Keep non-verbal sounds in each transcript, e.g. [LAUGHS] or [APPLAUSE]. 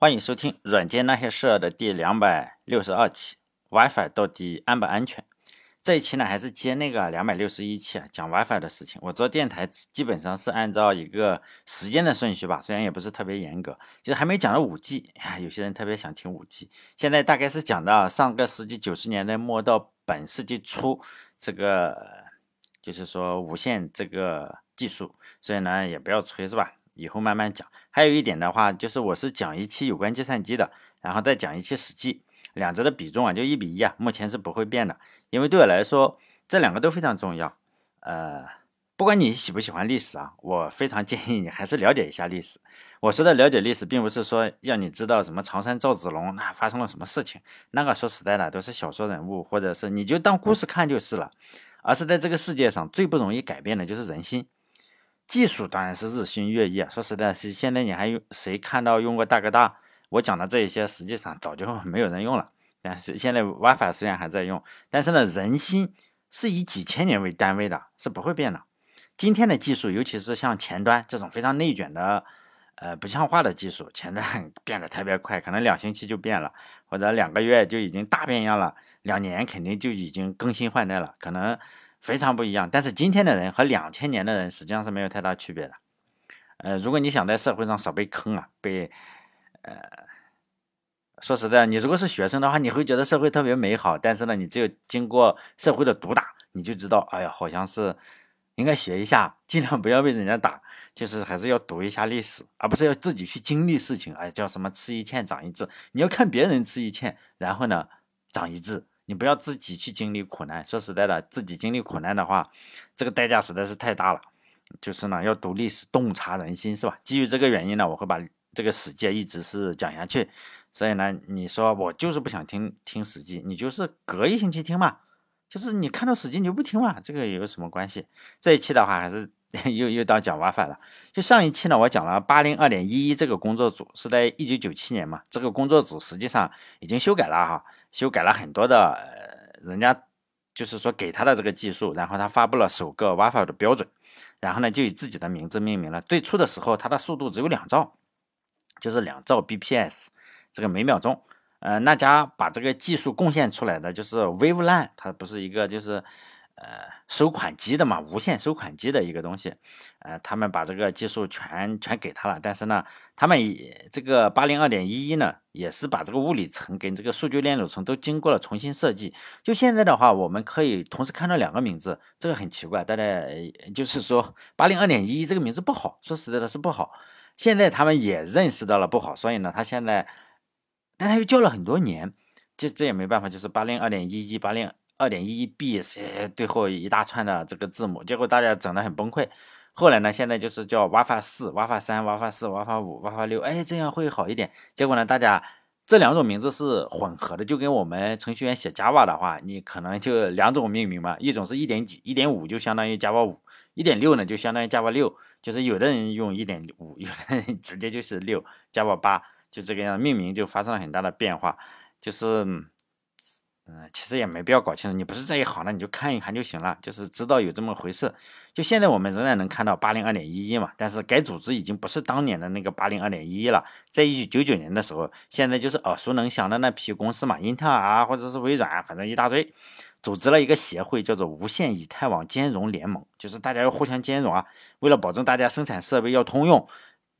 欢迎收听《软件那些事儿》的第两百六十二期。WiFi 到底安不安全？这一期呢，还是接那个两百六十一期啊，讲 WiFi 的事情。我做电台基本上是按照一个时间的顺序吧，虽然也不是特别严格。就是还没讲到五 G，有些人特别想听五 G。现在大概是讲到上个世纪九十年代末到本世纪初，这个就是说无线这个技术。所以呢，也不要吹，是吧？以后慢慢讲。还有一点的话，就是我是讲一期有关计算机的，然后再讲一期史记，两者的比重啊就一比一啊，目前是不会变的。因为对我来说，这两个都非常重要。呃，不管你喜不喜欢历史啊，我非常建议你还是了解一下历史。我说的了解历史，并不是说要你知道什么常山赵子龙那发生了什么事情，那个说实在的都是小说人物，或者是你就当故事看就是了。而是在这个世界上最不容易改变的就是人心。技术当然是日新月异啊！说实在，是现在你还用谁看到用过大哥大？我讲的这一些，实际上早就没有人用了。但是现在 WiFi 虽然还在用，但是呢，人心是以几千年为单位的，是不会变的。今天的技术，尤其是像前端这种非常内卷的、呃不像话的技术，前端 [LAUGHS] 变得特别快，可能两星期就变了，或者两个月就已经大变样了，两年肯定就已经更新换代了，可能。非常不一样，但是今天的人和两千年的人实际上是没有太大区别的。呃，如果你想在社会上少被坑啊，被呃，说实在，你如果是学生的话，你会觉得社会特别美好。但是呢，你只有经过社会的毒打，你就知道，哎呀，好像是应该学一下，尽量不要被人家打，就是还是要读一下历史，而不是要自己去经历事情。哎，叫什么吃一堑长一智，你要看别人吃一堑，然后呢，长一智。你不要自己去经历苦难。说实在的，自己经历苦难的话，这个代价实在是太大了。就是呢，要读历史，洞察人心，是吧？基于这个原因呢，我会把这个《史记》一直是讲下去。所以呢，你说我就是不想听听《史记》，你就是隔一星期听嘛。就是你看到《史记》你就不听嘛，这个有什么关系？这一期的话，还是 [LAUGHS] 又又到讲 WiFi 了。就上一期呢，我讲了八零二点一一这个工作组是在一九九七年嘛，这个工作组实际上已经修改了哈。修改了很多的，呃，人家就是说给他的这个技术，然后他发布了首个 WiFi 的标准，然后呢就以自己的名字命名了。最初的时候，它的速度只有两兆，就是两兆 bps 这个每秒钟。呃，那家把这个技术贡献出来的就是 WaveLAN，它不是一个就是。呃，收款机的嘛，无线收款机的一个东西，呃，他们把这个技术全全给他了，但是呢，他们这个八零二点一一呢，也是把这个物理层跟这个数据链路层都经过了重新设计。就现在的话，我们可以同时看到两个名字，这个很奇怪，大家就是说八零二点一一这个名字不好，说实在的是不好。现在他们也认识到了不好，所以呢，他现在，但他又叫了很多年，这这也没办法，就是八零二点一一八零。二点一一 B 是最后一大串的这个字母，结果大家整得很崩溃。后来呢，现在就是叫 WiFi 四、WiFi 三、WiFi 四、WiFi 五、WiFi 六，哎，这样会好一点。结果呢，大家这两种名字是混合的，就跟我们程序员写 Java 的话，你可能就两种命名嘛，一种是一点几、一点五就相当于 Java 五，一点六呢就相当于 Java 六，就是有的人用一点五，有的人直接就是六 Java 八，就这个样，命名就发生了很大的变化，就是。嗯其实也没必要搞清楚，你不是这一行的，你就看一看就行了，就是知道有这么回事。就现在我们仍然能看到八零二点一一嘛，但是该组织已经不是当年的那个八零二点一一了。在一九九九年的时候，现在就是耳熟能详的那批公司嘛，英特尔啊，或者是微软，反正一大堆，组织了一个协会，叫做无线以太网兼容联盟，就是大家要互相兼容啊，为了保证大家生产设备要通用。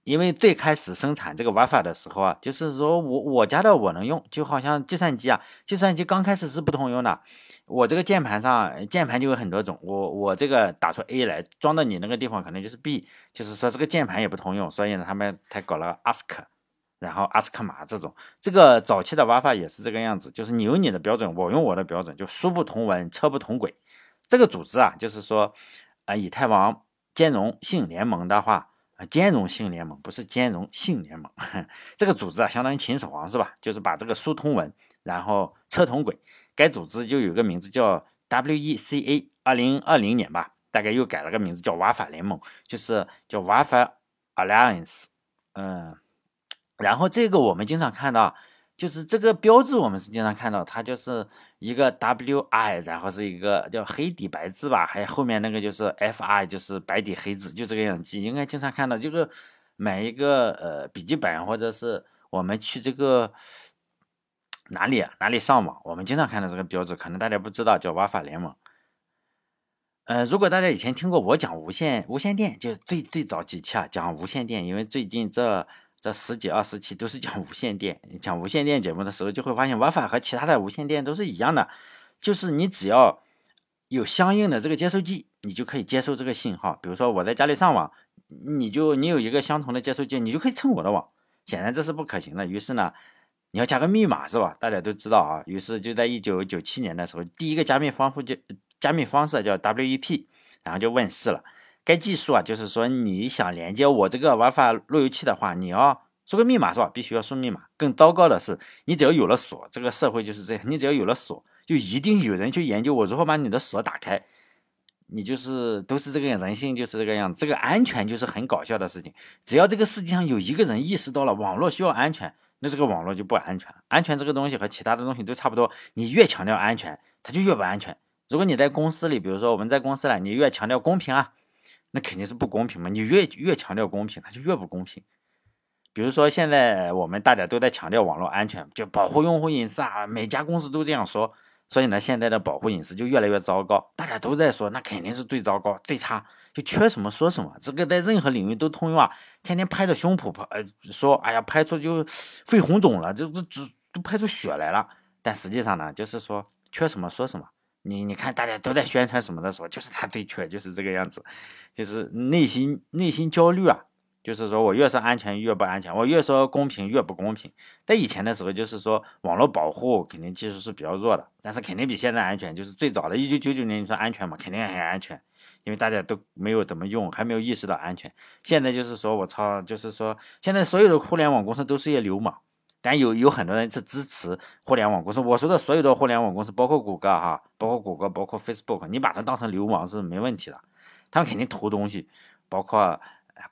因为最开始生产这个 WiFi 的时候啊，就是说我我家的我能用，就好像计算机啊，计算机刚开始是不通用的。我这个键盘上键盘就有很多种，我我这个打出 A 来，装到你那个地方可能就是 B，就是说这个键盘也不通用。所以呢，他们才搞了 ASK，然后 ASK 码这种。这个早期的 WiFi 也是这个样子，就是你用你的标准，我用我的标准，就书不同文，车不同轨。这个组织啊，就是说啊，以太网兼容性联盟的话。啊，兼容性联盟不是兼容性联盟，[LAUGHS] 这个组织啊，相当于秦始皇是吧？就是把这个书通文，然后车同轨。该组织就有个名字叫 WECA，二零二零年吧，大概又改了个名字叫瓦法联盟，就是叫 WiFi Alliance。嗯，然后这个我们经常看到。就是这个标志，我们是经常看到，它就是一个 W I，然后是一个叫黑底白字吧，还有后面那个就是 F I，就是白底黑字，就这个样子。应该经常看到，这个买一个呃笔记本或者是我们去这个哪里啊？哪里上网？我们经常看到这个标志，可能大家不知道，叫 WiFi 联盟。呃，如果大家以前听过我讲无线无线电，就最最早几期啊，讲无线电，因为最近这这十几二十期都是讲无线电，讲无线电节目的时候，就会发现 WiFi 和其他的无线电都是一样的，就是你只要有相应的这个接收机，你就可以接收这个信号。比如说我在家里上网，你就你有一个相同的接收机，你就可以蹭我的网。显然这是不可行的，于是呢，你要加个密码是吧？大家都知道啊，于是就在一九九七年的时候，第一个加密方式就。加密方式叫 WEP，然后就问世了。该技术啊，就是说你想连接我这个 WiFi 路由器的话，你要输个密码是吧？必须要输密码。更糟糕的是，你只要有了锁，这个社会就是这样，你只要有了锁，就一定有人去研究我如何把你的锁打开。你就是都是这个，人性就是这个样子。这个安全就是很搞笑的事情。只要这个世界上有一个人意识到了网络需要安全，那这个网络就不安全。安全这个东西和其他的东西都差不多，你越强调安全，它就越不安全。如果你在公司里，比如说我们在公司里，你越强调公平啊，那肯定是不公平嘛。你越越强调公平，它就越不公平。比如说现在我们大家都在强调网络安全，就保护用户隐私啊，每家公司都这样说，所以呢，现在的保护隐私就越来越糟糕。大家都在说，那肯定是最糟糕、最差，就缺什么说什么。这个在任何领域都通用啊，天天拍着胸脯拍，呃，说，哎呀，拍出就肺红肿了，就都都都拍出血来了。但实际上呢，就是说缺什么说什么。你你看，大家都在宣传什么的时候，就是他最缺，就是这个样子，就是内心内心焦虑啊，就是说我越说安全越不安全，我越说公平越不公平。在以前的时候，就是说网络保护肯定技术是比较弱的，但是肯定比现在安全。就是最早的一九九九年，你说安全嘛，肯定很安全，因为大家都没有怎么用，还没有意识到安全。现在就是说我操，就是说现在所有的互联网公司都是些流氓。但有有很多人是支持互联网公司。我说的所有的互联网公司，包括谷歌哈，包括谷歌，包括 Facebook，你把它当成流氓是没问题的。他们肯定偷东西，包括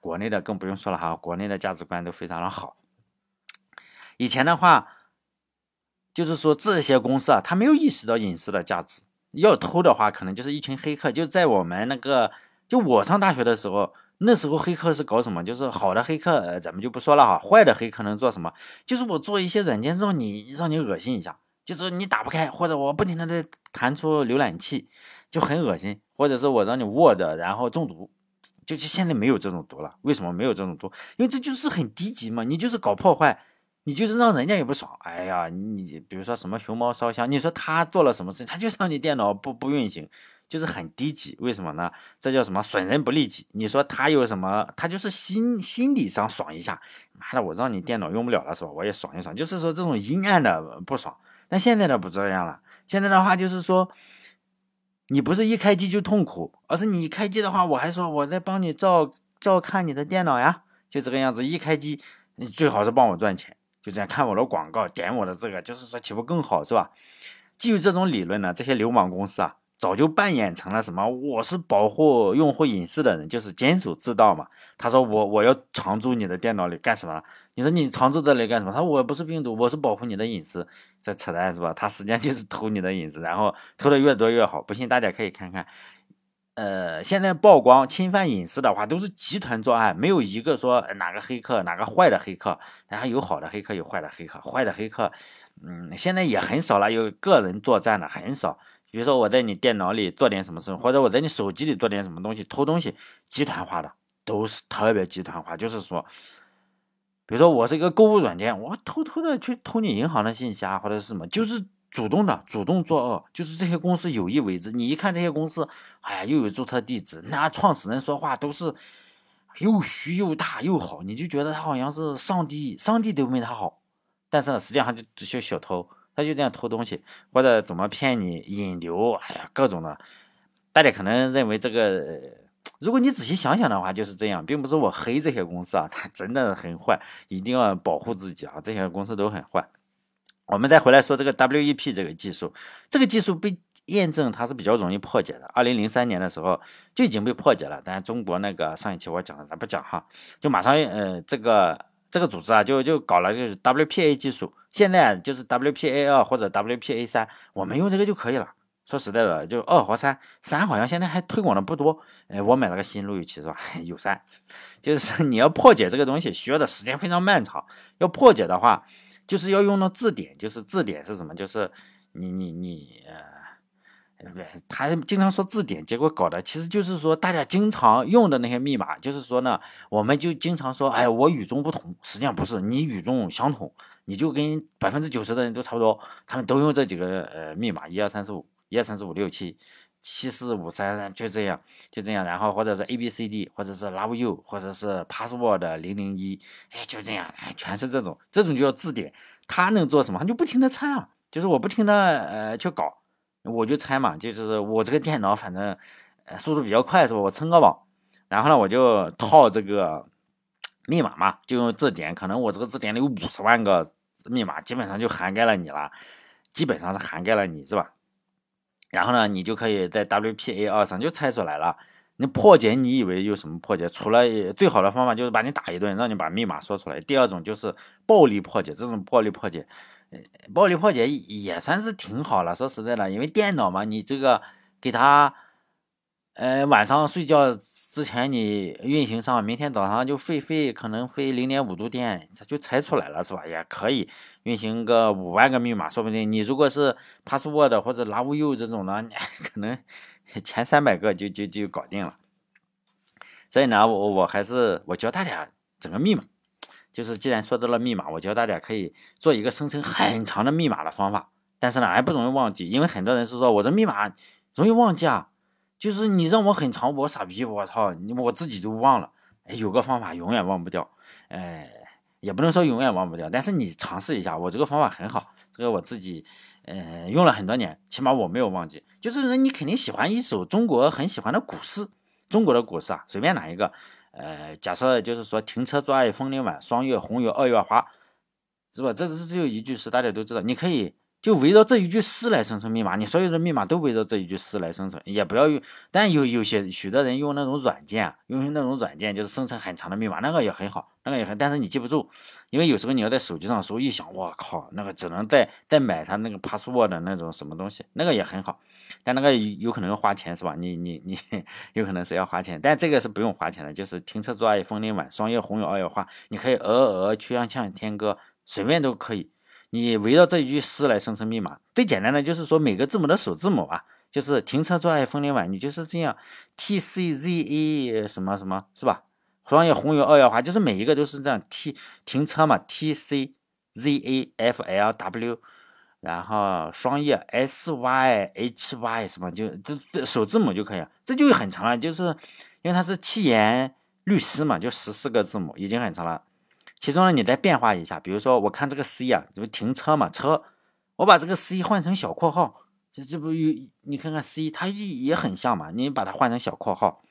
国内的更不用说了哈，国内的价值观都非常的好。以前的话，就是说这些公司啊，他没有意识到隐私的价值。要偷的话，可能就是一群黑客。就在我们那个，就我上大学的时候。那时候黑客是搞什么？就是好的黑客，呃，咱们就不说了哈。坏的黑客能做什么？就是我做一些软件让你让你恶心一下，就是你打不开，或者我不停的在弹出浏览器，就很恶心。或者是我让你 Word 然后中毒，就就现在没有这种毒了。为什么没有这种毒？因为这就是很低级嘛，你就是搞破坏，你就是让人家也不爽。哎呀，你比如说什么熊猫烧香，你说他做了什么事情？他就让你电脑不不运行。就是很低级，为什么呢？这叫什么损人不利己？你说他有什么？他就是心心理上爽一下，妈的，我让你电脑用不了了是吧？我也爽一爽，就是说这种阴暗的不爽。但现在的不这样了，现在的话就是说，你不是一开机就痛苦，而是你一开机的话，我还说我在帮你照照看你的电脑呀，就这个样子。一开机，你最好是帮我赚钱，就这样看我的广告，点我的这个，就是说岂不更好是吧？基于这种理论呢，这些流氓公司啊。早就扮演成了什么？我是保护用户隐私的人，就是监守自盗嘛。他说我我要常驻你的电脑里干什么？你说你常驻这里干什么？他说我不是病毒，我是保护你的隐私。这扯淡是吧？他实际上就是偷你的隐私，然后偷的越多越好。不信大家可以看看，呃，现在曝光侵犯隐私的话，都是集团作案，没有一个说哪个黑客哪个坏的黑客，然后有好的黑客有坏的黑客，坏的黑客，嗯，现在也很少了，有个人作战的很少。比如说我在你电脑里做点什么事，或者我在你手机里做点什么东西，偷东西，集团化的都是特别集团化。就是说，比如说我是一个购物软件，我偷偷的去偷你银行的信息啊，或者是什么，就是主动的，主动作恶，就是这些公司有意为之。你一看这些公司，哎呀，又有注册地址，那创始人说话都是又虚又大又好，你就觉得他好像是上帝，上帝都没他好，但是呢实际上就只是小偷。他就这样偷东西，或者怎么骗你引流，哎呀，各种的。大家可能认为这个，如果你仔细想想的话，就是这样，并不是我黑这些公司啊，[LAUGHS] 它真的很坏，一定要保护自己啊，这些公司都很坏。我们再回来说这个 WEP 这个技术，这个技术被验证它是比较容易破解的。二零零三年的时候就已经被破解了，但中国那个上一期我讲了，咱不讲哈，就马上呃这个。这个组织啊，就就搞了就是 WPA 技术，现在就是 WPA 二或者 WPA 三，我们用这个就可以了。说实在的，就二和三，三好像现在还推广的不多。哎，我买了个新路由器是吧？[LAUGHS] 有三，就是你要破解这个东西，需要的时间非常漫长。要破解的话，就是要用到字典，就是字典是什么？就是你你你呃，他经常说字典，结果搞的其实就是说大家经常用的那些密码，就是说呢，我们就经常说，哎，我与众不同，实际上不是，你与众相同。你就跟百分之九十的人都差不多，他们都用这几个呃密码，一二三四五，一二三四五六七，七四五三三，就这样，就这样，然后或者是 A B C D，或者是 Love You，或者是 Password 零零一，哎，就这样，全是这种，这种就叫字典。他能做什么？他就不停的猜啊，就是我不停的呃去搞，我就猜嘛，就是我这个电脑反正呃速度比较快是吧？我蹭个网，然后呢我就套这个密码嘛，就用字典，可能我这个字典里有五十万个。密码基本上就涵盖了你了，基本上是涵盖了你是吧？然后呢，你就可以在 WPA 二上就猜出来了。你破解，你以为有什么破解？除了最好的方法就是把你打一顿，让你把密码说出来。第二种就是暴力破解，这种暴力破解，暴力破解也算是挺好了。说实在的，因为电脑嘛，你这个给他。呃，晚上睡觉之前你运行上，明天早上就费费，可能费零点五度电，它就拆出来了，是吧？也可以运行个五万个密码，说不定你如果是 password 或者 love you 这种呢，[LAUGHS] 可能前三百个就就就搞定了。所以呢，我我还是我教大家整个密码，就是既然说到了密码，我教大家可以做一个生成很长的密码的方法，但是呢还不容易忘记，因为很多人是说我这密码容易忘记啊。就是你让我很长，我傻逼，我操，你我自己都忘了。有个方法永远忘不掉，哎，也不能说永远忘不掉，但是你尝试一下，我这个方法很好，这个我自己，呃，用了很多年，起码我没有忘记。就是你肯定喜欢一首中国很喜欢的古诗，中国的古诗啊，随便哪一个，呃，假设就是说停车坐爱枫林晚，霜叶红于二月花，是吧？这只是只有一句诗，大家都知道，你可以。就围绕这一句诗来生成密码，你所有的密码都围绕这一句诗来生成，也不要用。但有有些许多人用那种软件，用那种软件就是生成很长的密码，那个也很好，那个也很。但是你记不住，因为有时候你要在手机上时候，一想，我靠，那个只能再再买它那个 password 的那种什么东西，那个也很好，但那个有可能要花钱，是吧？你你你有可能是要花钱，但这个是不用花钱的，就是停车坐爱枫林晚，霜叶红于二月花，你可以鹅鹅曲项向天歌，随便都可以。你围绕这一句诗来生成密码，最简单的就是说每个字母的首字母啊，就是停车坐爱枫林晚，你就是这样，T C Z A 什么什么是吧？双叶红于二月花，就是每一个都是这样，T 停车嘛，T C Z A F L W，然后双叶 S Y H Y 什么就这首字母就可以了，这就很长了，就是因为它是七言律诗嘛，就十四个字母已经很长了。其中呢，你再变化一下，比如说，我看这个 C 啊，这不停车嘛，车，我把这个 C 换成小括号，这这不有？你看看 C，它也很像嘛，你把它换成小括号，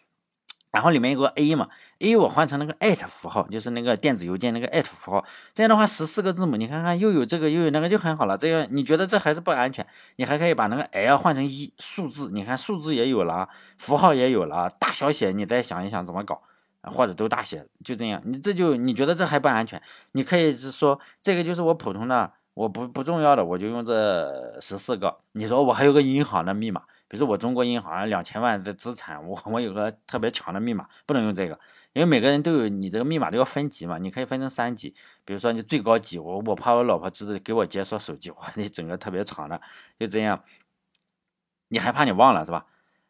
然后里面有个 A 嘛，A 我换成那个 at 符号，就是那个电子邮件那个 at 符号，这样的话十四个字母，你看看又有这个又有那个就很好了。这样你觉得这还是不安全？你还可以把那个 L 换成一数字，你看数字也有了，符号也有了，大小写你再想一想怎么搞。或者都大写，就这样。你这就你觉得这还不安全？你可以是说这个就是我普通的，我不不重要的，我就用这十四个。你说我还有个银行的密码，比如说我中国银行两千万的资产，我我有个特别强的密码，不能用这个，因为每个人都有你这个密码都要分级嘛。你可以分成三级，比如说你最高级，我我怕我老婆知道给我解锁手机，哇，你整个特别长的，就这样。你还怕你忘了是吧？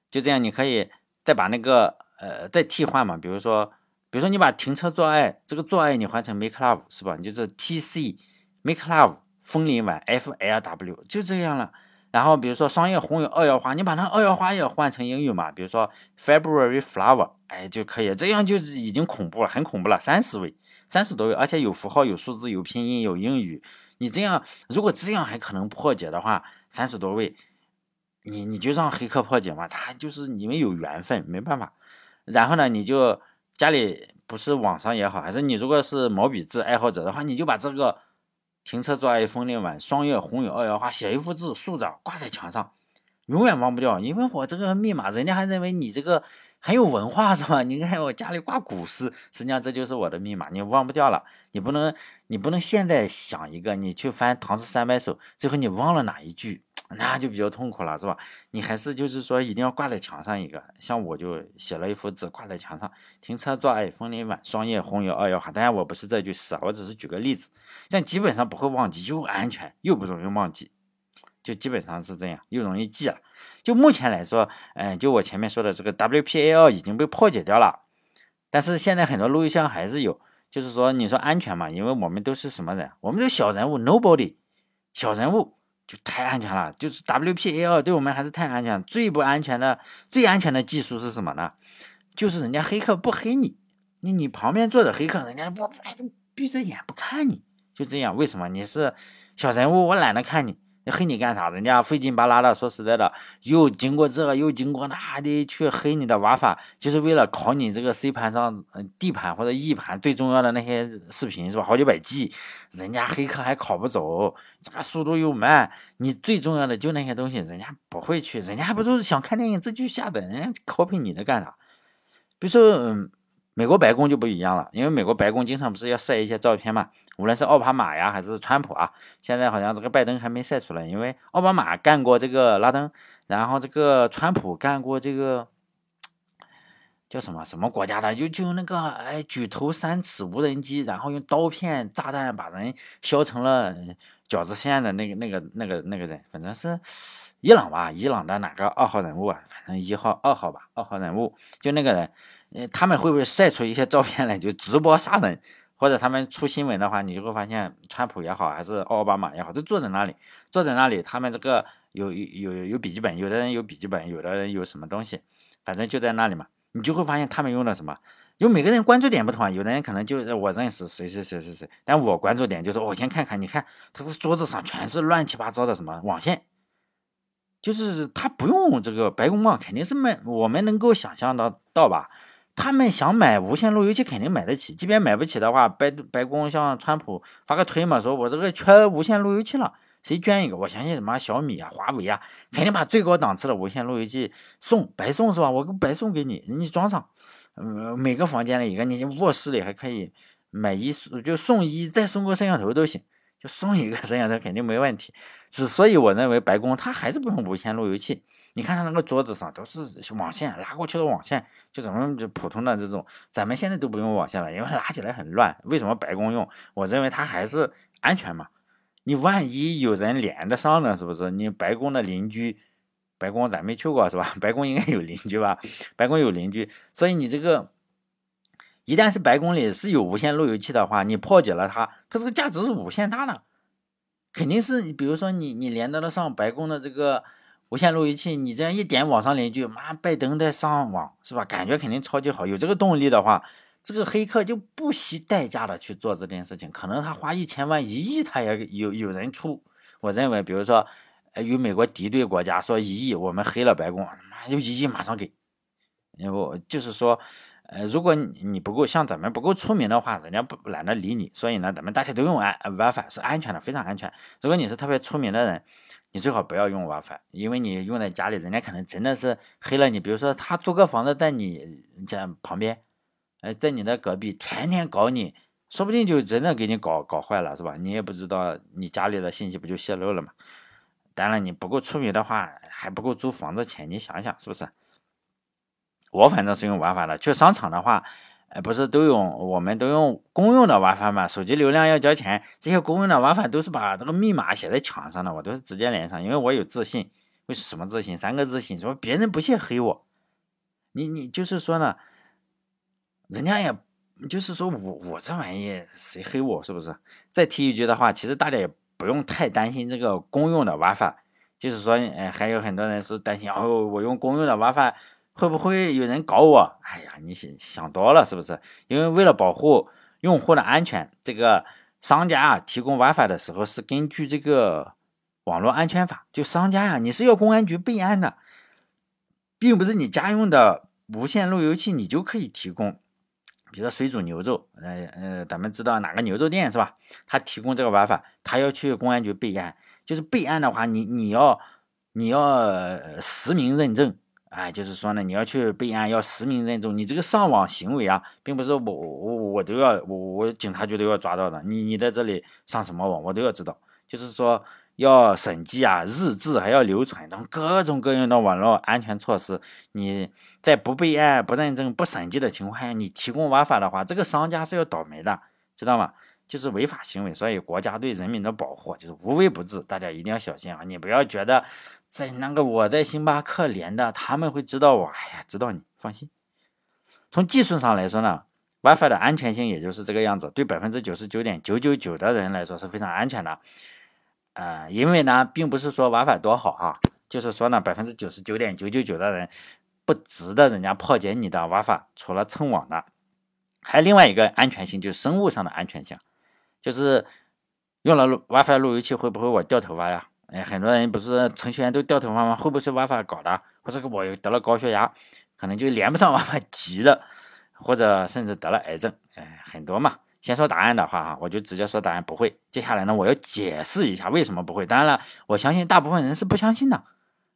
就这样，你可以再把那个。呃，再替换嘛，比如说，比如说你把停车做爱这个做爱你换成 make love 是吧？你就是 T C make love 枫林晚 F L W 就这样了。然后比如说双叶红于二月花，你把那二月花也换成英语嘛，比如说 February flower，哎就可以，这样就是已经恐怖了，很恐怖了，三十位，三十多位，而且有符号、有数字、有拼音、有英语。你这样如果这样还可能破解的话，三十多位，你你就让黑客破解嘛，他就是你们有缘分，没办法。然后呢，你就家里不是网上也好，还是你如果是毛笔字爱好者的话，你就把这个停车坐爱枫林晚，霜叶红于二月花写一幅字竖着挂在墙上，永远忘不掉。因为我这个密码，人家还认为你这个很有文化，是吧？你看我家里挂古诗，实际上这就是我的密码，你忘不掉了。你不能，你不能现在想一个，你去翻《唐诗三百首》，最后你忘了哪一句，那就比较痛苦了，是吧？你还是就是说一定要挂在墙上一个，像我就写了一幅字挂在墙上：停车坐爱枫林晚，霜叶红于二月花。当然我不是这句诗啊，我只是举个例子，这样基本上不会忘记，又安全又不容易忘记，就基本上是这样，又容易记了。就目前来说，嗯，就我前面说的这个 WPA2 已经被破解掉了，但是现在很多路由箱还是有，就是说你说安全嘛，因为我们都是什么人？我们是小人物，Nobody，小人物。就太安全了，就是 WPA 对我们还是太安全。最不安全的、最安全的技术是什么呢？就是人家黑客不黑你，你你旁边坐着黑客，人家不闭着眼不看你，就这样。为什么？你是小人物，我懒得看你。黑你干啥？人家费劲巴拉的，说实在的，又经过这个，又经过那的去黑你的玩法，就是为了考你这个 C 盘上、D 盘或者 E 盘最重要的那些视频，是吧？好几百 G，人家黑客还考不走，这个速度又慢。你最重要的就那些东西，人家不会去，人家还不是想看电影自己下载，人家 copy 你的干啥？比如说，嗯。美国白宫就不一样了，因为美国白宫经常不是要晒一些照片嘛，无论是奥巴马呀还是川普啊，现在好像这个拜登还没晒出来，因为奥巴马干过这个拉登，然后这个川普干过这个叫什么什么国家的，就就那个哎举头三尺无人机，然后用刀片炸弹把人削成了饺子馅的那个那个那个那个人，反正是伊朗吧，伊朗的哪个二号人物啊？反正一号二号吧，二号人物就那个人。呃，他们会不会晒出一些照片来就直播杀人？或者他们出新闻的话，你就会发现，川普也好，还是奥巴马也好，都坐在那里，坐在那里。他们这个有有有有笔记本，有的人有笔记本，有的人有什么东西，反正就在那里嘛。你就会发现他们用的什么？因为每个人关注点不同啊，有的人可能就我认识谁谁谁谁谁，但我关注点就是我先看看，你看他的桌子上全是乱七八糟的什么网线，就是他不用这个白宫帽，肯定是没，我们能够想象到到吧？他们想买无线路由器，肯定买得起。即便买不起的话，白白宫像川普发个推嘛，说我这个缺无线路由器了，谁捐一个？我相信什么小米啊、华为啊，肯定把最高档次的无线路由器送，白送是吧？我白送给你，你装上。嗯，每个房间里一个，你卧室里还可以买一就送一，再送个摄像头都行，就送一个 [LAUGHS] 摄像头肯定没问题。之所以我认为白宫它还是不用无线路由器。你看他那个桌子上都是网线拉过去的网线，就咱们就普通的这种，咱们现在都不用网线了，因为拉起来很乱。为什么白宫用？我认为它还是安全嘛。你万一有人连得上呢，是不是？你白宫的邻居，白宫咱没去过是吧？白宫应该有邻居吧？白宫有邻居，所以你这个一旦是白宫里是有无线路由器的话，你破解了它，它这个价值是无限大的，肯定是比如说你你连得了上白宫的这个。无线路由器，你这样一点网上邻居，妈，拜登在上网是吧？感觉肯定超级好。有这个动力的话，这个黑客就不惜代价的去做这件事情。可能他花一千万、一亿，他也有有人出。我认为，比如说，呃与美国敌对国家说一亿，我们黑了白宫，妈就一亿马上给。因为就是说，呃，如果你不够像咱们不够出名的话，人家不懒得理你。所以呢，咱们大家都用安 WiFi 是安全的，非常安全。如果你是特别出名的人。你最好不要用 WiFi，因为你用在家里，人家可能真的是黑了你。比如说，他租个房子在你家旁边，哎，在你的隔壁，天天搞你，说不定就真的给你搞搞坏了，是吧？你也不知道，你家里的信息不就泄露了吗？当然，你不够出名的话，还不够租房子钱，你想想是不是？我反正是用 WiFi 的，去商场的话。哎，不是都用，我们都用公用的 WiFi 嘛？手机流量要交钱，这些公用的 WiFi 都是把这个密码写在墙上的，我都是直接连上，因为我有自信。为什么自信？三个自信，说别人不屑黑我。你你就是说呢？人家也就是说我我这玩意谁黑我是不是？再提一句的话，其实大家也不用太担心这个公用的 WiFi，就是说，哎，还有很多人是担心哦，我用公用的 WiFi。会不会有人搞我？哎呀，你想想多了是不是？因为为了保护用户的安全，这个商家啊提供 WiFi 的时候是根据这个网络安全法，就商家呀，你是要公安局备案的，并不是你家用的无线路由器你就可以提供。比如说水煮牛肉，呃呃，咱们知道哪个牛肉店是吧？他提供这个 WiFi，他要去公安局备案，就是备案的话，你你要你要实名认证。哎，就是说呢，你要去备案，要实名认证。你这个上网行为啊，并不是我我我都要我我警察局都要抓到的。你你在这里上什么网，我都要知道。就是说，要审计啊，日志还要留存，等各种各样的网络安全措施。你在不备案、不认证、不审计的情况下，你提供玩法的话，这个商家是要倒霉的，知道吗？就是违法行为。所以国家对人民的保护就是无微不至，大家一定要小心啊！你不要觉得在那个我在星巴克连的，他们会知道我。哎呀，知道你放心。从技术上来说呢，WiFi 的安全性也就是这个样子，对百分之九十九点九九九的人来说是非常安全的。呃，因为呢，并不是说 WiFi 多好哈，就是说呢，百分之九十九点九九九的人不值得人家破解你的 WiFi，除了蹭网的，还另外一个安全性，就是生物上的安全性，就是用了 WiFi 路由器会不会我掉头发呀？哎，很多人不是程序员都掉头发吗？会不会是 WiFi 搞的？或者我得了高血压，可能就连不上 [LAUGHS] WiFi 急的，或者甚至得了癌症，哎，很多嘛。先说答案的话啊，我就直接说答案不会。接下来呢，我要解释一下为什么不会。当然了，我相信大部分人是不相信的。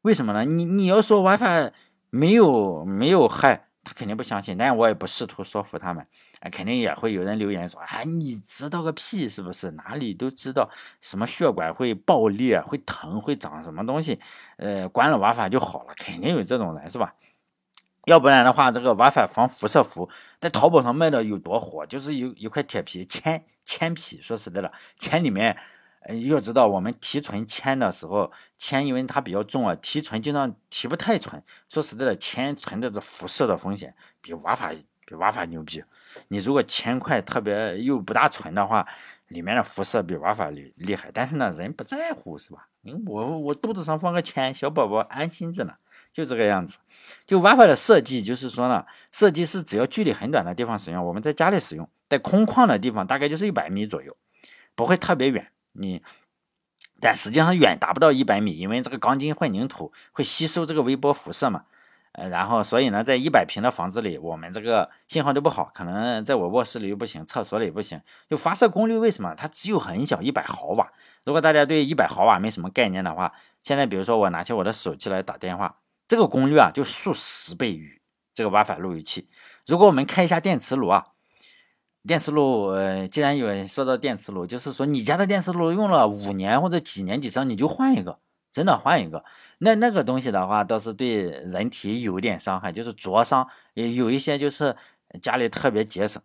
为什么呢？你你要说 WiFi 没有没有害，他肯定不相信。但我也不试图说服他们。哎，肯定也会有人留言说：“哎，你知道个屁，是不是？哪里都知道什么血管会爆裂、会疼、会长什么东西？呃，关了 WiFi 就好了，肯定有这种人，是吧？”要不然的话，这个 WiFi 防辐射服在淘宝上卖的有多火？就是有一块铁皮铅铅皮。说实在的，铅里面，呃，要知道我们提纯铅的时候，铅因为它比较重啊，提纯经常提不太纯。说实在的，铅存在着辐射的风险，比 WiFi 比 WiFi 牛逼。你如果铅块特别又不大纯的话，里面的辐射比 WiFi 厉厉害。但是呢，人不在乎是吧？我我肚子上放个铅，小宝宝安心着呢。就这个样子，就 WiFi 的设计就是说呢，设计是只要距离很短的地方使用，我们在家里使用，在空旷的地方大概就是一百米左右，不会特别远。你，但实际上远达不到一百米，因为这个钢筋混凝土会吸收这个微波辐射嘛。呃，然后所以呢，在一百平的房子里，我们这个信号都不好，可能在我卧室里又不行，厕所里不行。就发射功率为什么？它只有很小，一百毫瓦。如果大家对一百毫瓦没什么概念的话，现在比如说我拿起我的手机来打电话。这个功率啊，就数十倍于这个 WiFi 路由器。如果我们开一下电磁炉啊，电磁炉，呃，既然有人说到电磁炉，就是说你家的电磁炉用了五年或者几年几上，你就换一个，真的换一个。那那个东西的话，倒是对人体有点伤害，就是灼伤。也有一些就是家里特别节省。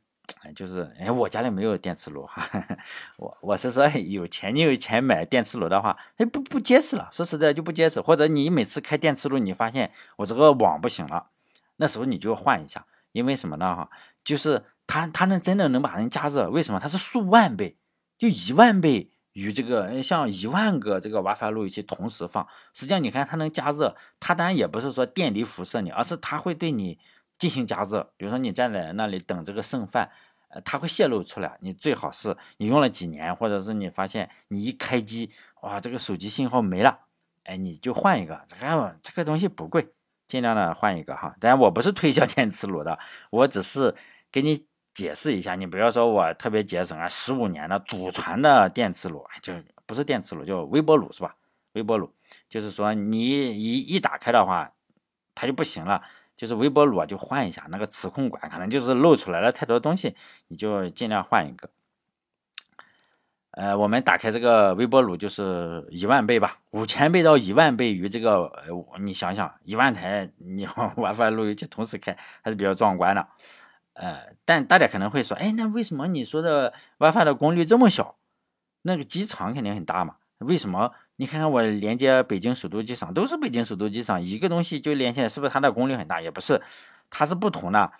就是哎，我家里没有电磁炉哈，[LAUGHS] 我我是说有钱，你有钱买电磁炉的话，哎不不结实了，说实在就不结实。或者你每次开电磁炉，你发现我这个网不行了，那时候你就换一下，因为什么呢哈？就是它它能真的能把人加热，为什么？它是数万倍，就一万倍与这个像一万个这个 WiFi 路由器同时放，实际上你看它能加热，它当然也不是说电离辐射你，而是它会对你。进行加热，比如说你站在那里等这个剩饭，呃，它会泄露出来。你最好是你用了几年，或者是你发现你一开机，哇，这个手机信号没了，哎，你就换一个。这个这个东西不贵，尽量的换一个哈。当然我不是推销 [LAUGHS] 电磁炉的，我只是给你解释一下。你不要说我特别节省啊，十五年的祖传的电磁炉，就不是电磁炉，叫微波炉是吧？微波炉就是说你一一打开的话，它就不行了。就是微波炉啊，就换一下那个磁控管，可能就是漏出来了太多东西，你就尽量换一个。呃，我们打开这个微波炉就是一万倍吧，五千倍到一万倍于这个，呃，你想想，一万台你 WiFi 路由器同时开还是比较壮观的。呃，但大家可能会说，哎，那为什么你说的 WiFi 的功率这么小？那个机场肯定很大嘛？为什么？你看看我连接北京首都机场，都是北京首都机场，一个东西就连起来，是不是它的功率很大？也不是，它是不同的。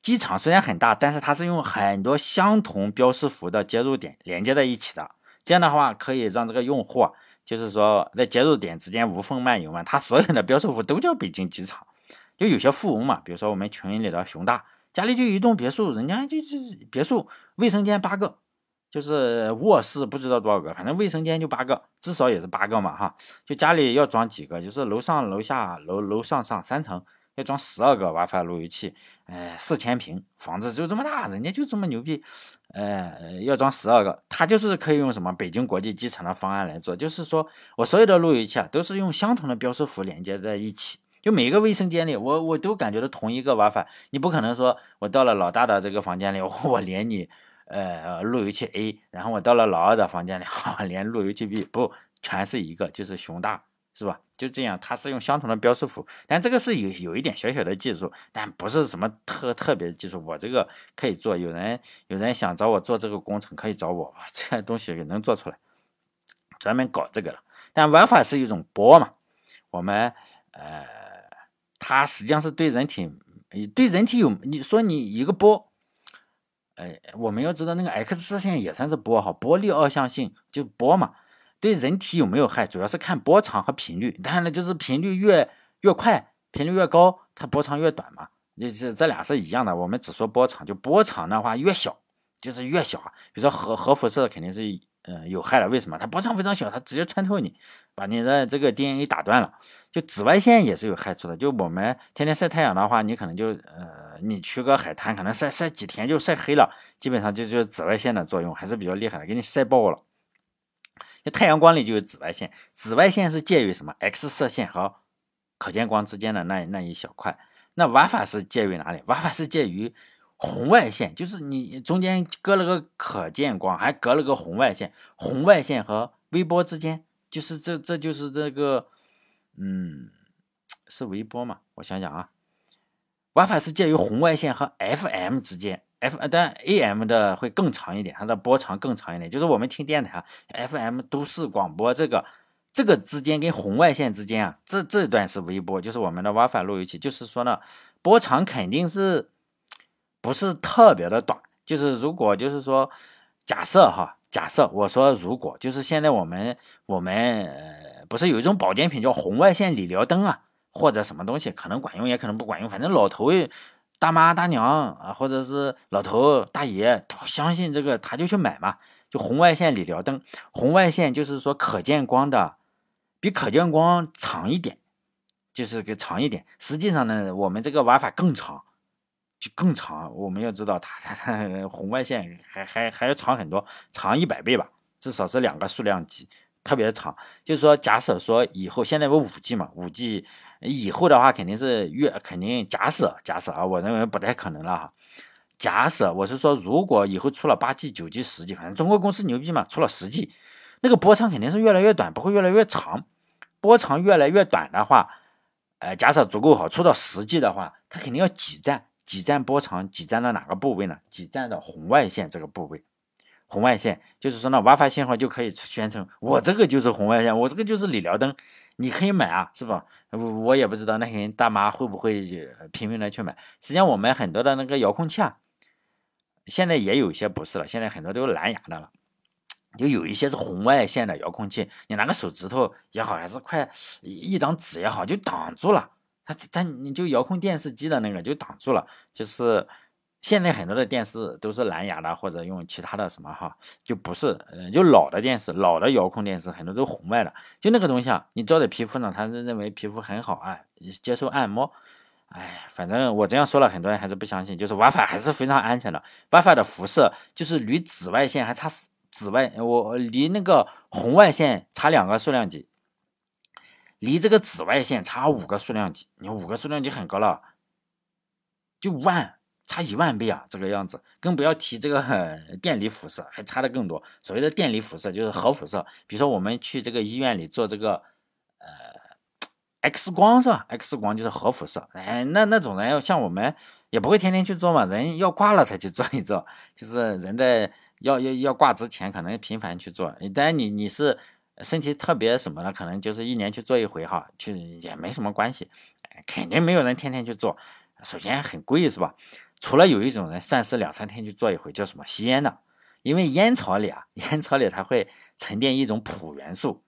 机场虽然很大，但是它是用很多相同标识符的接入点连接在一起的。这样的话，可以让这个用户，就是说在接入点之间无缝漫游嘛。它所有的标识符都叫北京机场。就有些富翁嘛，比如说我们群里的熊大，家里就一栋别墅，人家就是别墅，卫生间八个。就是卧室不知道多少个，反正卫生间就八个，至少也是八个嘛哈。就家里要装几个，就是楼上楼下楼楼上上三层要装十二个 WiFi 路由器，哎，四千平房子就这么大，人家就这么牛逼，呃，要装十二个，他就是可以用什么北京国际机场的方案来做，就是说我所有的路由器啊都是用相同的标识符连接在一起，就每个卫生间里我我都感觉到同一个 WiFi，你不可能说我到了老大的这个房间里 [LAUGHS] 我连你。呃，路由器 A，然后我到了老二的房间里，[LAUGHS] 连路由器 B，不，全是一个，就是熊大，是吧？就这样，它是用相同的标识符，但这个是有有一点小小的技术，但不是什么特特别的技术。我这个可以做，有人有人想找我做这个工程，可以找我，这东西也能做出来，专门搞这个了。但玩法是一种波嘛，我们呃，它实际上是对人体，对人体有你说你一个波。哎，我们要知道那个 X 射线也算是波哈，波粒二象性就波嘛，对人体有没有害，主要是看波长和频率。当然了，就是频率越越快，频率越高，它波长越短嘛。这这这俩是一样的。我们只说波长，就波长的话越小，就是越小。比如说核核辐射肯定是。嗯，有害了。为什么？它波长非常小，它直接穿透你，把你的这个 DNA 打断了。就紫外线也是有害处的。就我们天天晒太阳的话，你可能就呃，你去个海滩，可能晒晒几天就晒黑了。基本上就就紫外线的作用还是比较厉害的，给你晒爆了。就太阳光里就有紫外线，紫外线是介于什么 X 射线和可见光之间的那那一小块。那瓦法是介于哪里？瓦法是介于。红外线就是你中间隔了个可见光，还隔了个红外线。红外线和微波之间，就是这这就是这个，嗯，是微波嘛？我想想啊，WiFi 是介于红外线和 FM 之间，F 但 AM 的会更长一点，它的波长更长一点。就是我们听电台啊，FM 都市广播这个这个之间跟红外线之间啊，这这段是微波，就是我们的 WiFi 路由器。就是说呢，波长肯定是。不是特别的短，就是如果就是说，假设哈，假设我说如果就是现在我们我们呃不是有一种保健品叫红外线理疗灯啊，或者什么东西可能管用也可能不管用，反正老头大妈大娘啊，或者是老头大爷都相信这个，他就去买嘛，就红外线理疗灯，红外线就是说可见光的比可见光长一点，就是个长一点，实际上呢，我们这个玩法更长。就更长，我们要知道它它它红外线还还还要长很多，长一百倍吧，至少是两个数量级，特别长。就是说，假设说以后现在有五 G 嘛，五 G 以后的话肯定是越肯定假设假设啊，我认为不太可能了哈。假设我是说，如果以后出了八 G、九 G、十 G，反正中国公司牛逼嘛，出了十 G，那个波长肯定是越来越短，不会越来越长。波长越来越短的话，呃，假设足够好，出到十 G 的话，它肯定要挤占。挤占波长，挤占了哪个部位呢？挤占到红外线这个部位。红外线就是说呢，WiFi 信号就可以宣称我这个就是红外线，我这个就是理疗灯，你可以买啊，是吧？我我也不知道那些人大妈会不会拼命的去买。实际上，我们很多的那个遥控器啊，现在也有一些不是了，现在很多都是蓝牙的了，就有一些是红外线的遥控器，你拿个手指头也好，还是块一张纸也好，就挡住了。它它你就遥控电视机的那个就挡住了，就是现在很多的电视都是蓝牙的或者用其他的什么哈，就不是，呃，就老的电视，老的遥控电视很多都红外的，就那个东西啊，你照在皮肤上，他是认为皮肤很好啊，接受按摩，哎，反正我这样说了，很多人还是不相信，就是 WiFi 还是非常安全的，WiFi 的辐射就是离紫外线还差紫外，我离那个红外线差两个数量级。离这个紫外线差五个数量级，你五个数量级很高了，就万差一万倍啊，这个样子，更不要提这个电离辐射，还差的更多。所谓的电离辐射就是核辐射，比如说我们去这个医院里做这个呃 X 光是吧？X 光就是核辐射，哎，那那种人要像我们也不会天天去做嘛，人要挂了才去做一做，就是人在要要要挂之前可能频繁去做，但你你是。身体特别什么的，可能就是一年去做一回哈，去也没什么关系，肯定没有人天天去做。首先很贵是吧？除了有一种人算是两三天去做一回，叫什么吸烟的，因为烟草里啊，烟草里它会沉淀一种砒元素，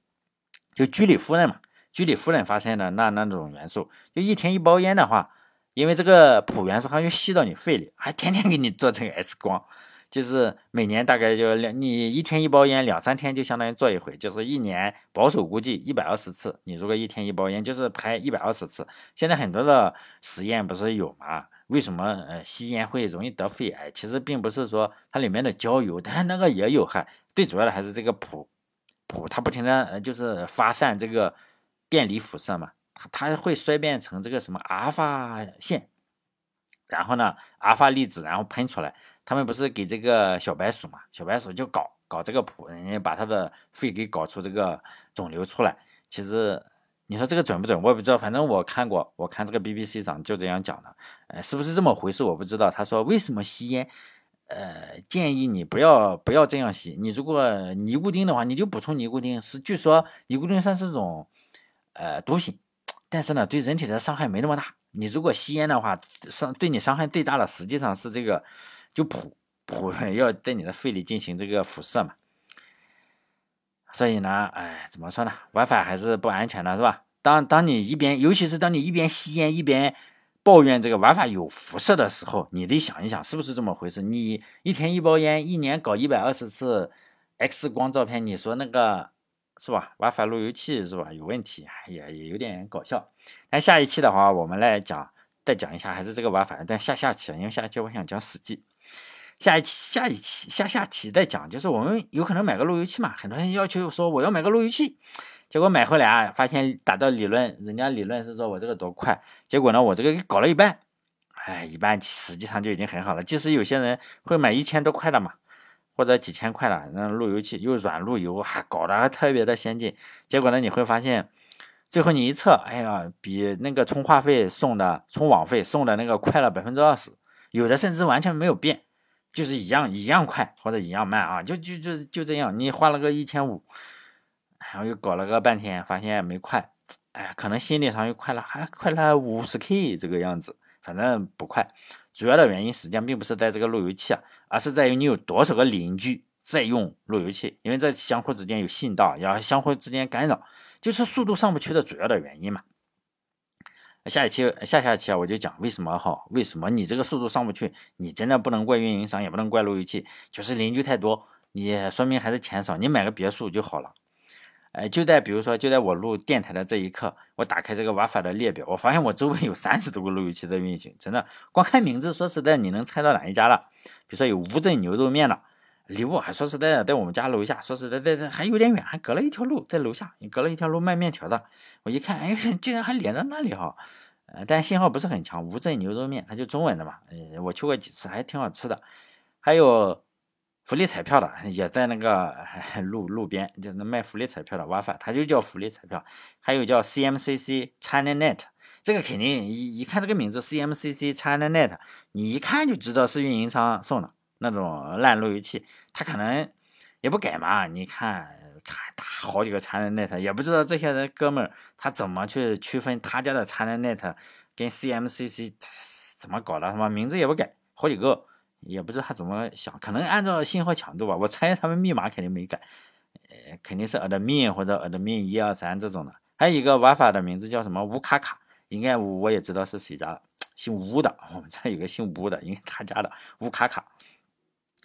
就居里夫人嘛，居里夫人发现的那那种元素，就一天一包烟的话，因为这个砒元素它就吸到你肺里，还天天给你做这个 X 光。就是每年大概就两，你一天一包烟，两三天就相当于做一回，就是一年保守估计一百二十次。你如果一天一包烟，就是拍一百二十次。现在很多的实验不是有吗？为什么呃吸烟会容易得肺癌？其实并不是说它里面的焦油，但那个也有害。最主要的还是这个普普它不停的呃就是发散这个电离辐射嘛，它它会衰变成这个什么阿尔法线，然后呢阿尔法粒子然后喷出来。他们不是给这个小白鼠嘛？小白鼠就搞搞这个谱，人家把他的肺给搞出这个肿瘤出来。其实你说这个准不准，我也不知道。反正我看过，我看这个 BBC 上就这样讲的。呃，是不是这么回事？我不知道。他说为什么吸烟？呃，建议你不要不要这样吸。你如果尼古丁的话，你就补充尼古丁。是据说尼古丁算是种呃毒品，但是呢，对人体的伤害没那么大。你如果吸烟的话，伤对你伤害最大的实际上是这个，就普普 [LAUGHS] 要在你的肺里进行这个辐射嘛。所以呢，哎，怎么说呢？WiFi 还是不安全的，是吧？当当你一边，尤其是当你一边吸烟一边抱怨这个 WiFi 有辐射的时候，你得想一想是不是这么回事。你一天一包烟，一年搞一百二十次 X 光照片，你说那个？是吧？WiFi 路由器是吧？有问题也也有点搞笑。那下一期的话，我们来讲，再讲一下还是这个 WiFi。但下下期，因为下期我想讲《史记》，下一期下一期下下期再讲。就是我们有可能买个路由器嘛，很多人要求说我要买个路由器，结果买回来啊，发现打到理论，人家理论是说我这个多快，结果呢，我这个搞了一半，哎，一半实际上就已经很好了。即使有些人会买一千多块的嘛。或者几千块了，那路由器又软路由，还搞得还特别的先进。结果呢，你会发现，最后你一测，哎呀，比那个充话费送的、充网费送的那个快了百分之二十，有的甚至完全没有变，就是一样一样快或者一样慢啊，就就就就这样。你花了个一千五，然后又搞了个半天，发现没快，哎，可能心理上又快了，还快了五十 K 这个样子，反正不快。主要的原因实际上并不是在这个路由器啊，而是在于你有多少个邻居在用路由器，因为这相互之间有信道，要相互之间干扰，就是速度上不去的主要的原因嘛。下一期、下下期啊，我就讲为什么哈，为什么你这个速度上不去，你真的不能怪运营商，也不能怪路由器，就是邻居太多，你说明还是钱少，你买个别墅就好了。哎，就在比如说，就在我录电台的这一刻，我打开这个 WiFi 的列表，我发现我周围有三十多个路由器在运行，真的，光看名字，说实在，你能猜到哪一家了？比如说有乌镇牛肉面了，离我还说实在的，在我们家楼下，说实在，在在还有点远，还隔了一条路，在楼下，你隔了一条路卖面条的，我一看，哎，[LAUGHS] 竟然还连到那里哈，呃，但信号不是很强。乌镇牛肉面，它就中文的嘛，呃，我去过几次，还挺好吃的，还有。福利彩票的也在那个 [LAUGHS] 路路边，就那卖福利彩票的 WiFi，它就叫福利彩票。还有叫 CMCC ChinaNet，这个肯定一一看这个名字 CMCC ChinaNet，你一看就知道是运营商送的那种烂路由器。他可能也不改嘛，你看差打好几个 ChinaNet，也不知道这些人哥们儿他怎么去区分他家的 ChinaNet 跟 CMCC 怎么搞的，什么名字也不改，好几个。也不知道他怎么想，可能按照信号强度吧。我猜他们密码肯定没改，呃，肯定是 admin 或者 admin 一二三这种的。还有一个玩法的名字叫什么吴卡卡，应该我也知道是谁家的，姓吴的。我们这有个姓吴的，应该他家的吴卡卡。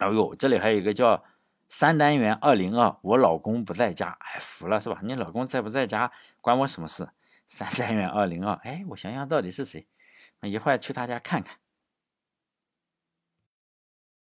哎呦，这里还有一个叫三单元二零二，我老公不在家，哎，服了是吧？你老公在不在家关我什么事？三单元二零二，哎，我想想到底是谁？一会儿去他家看看。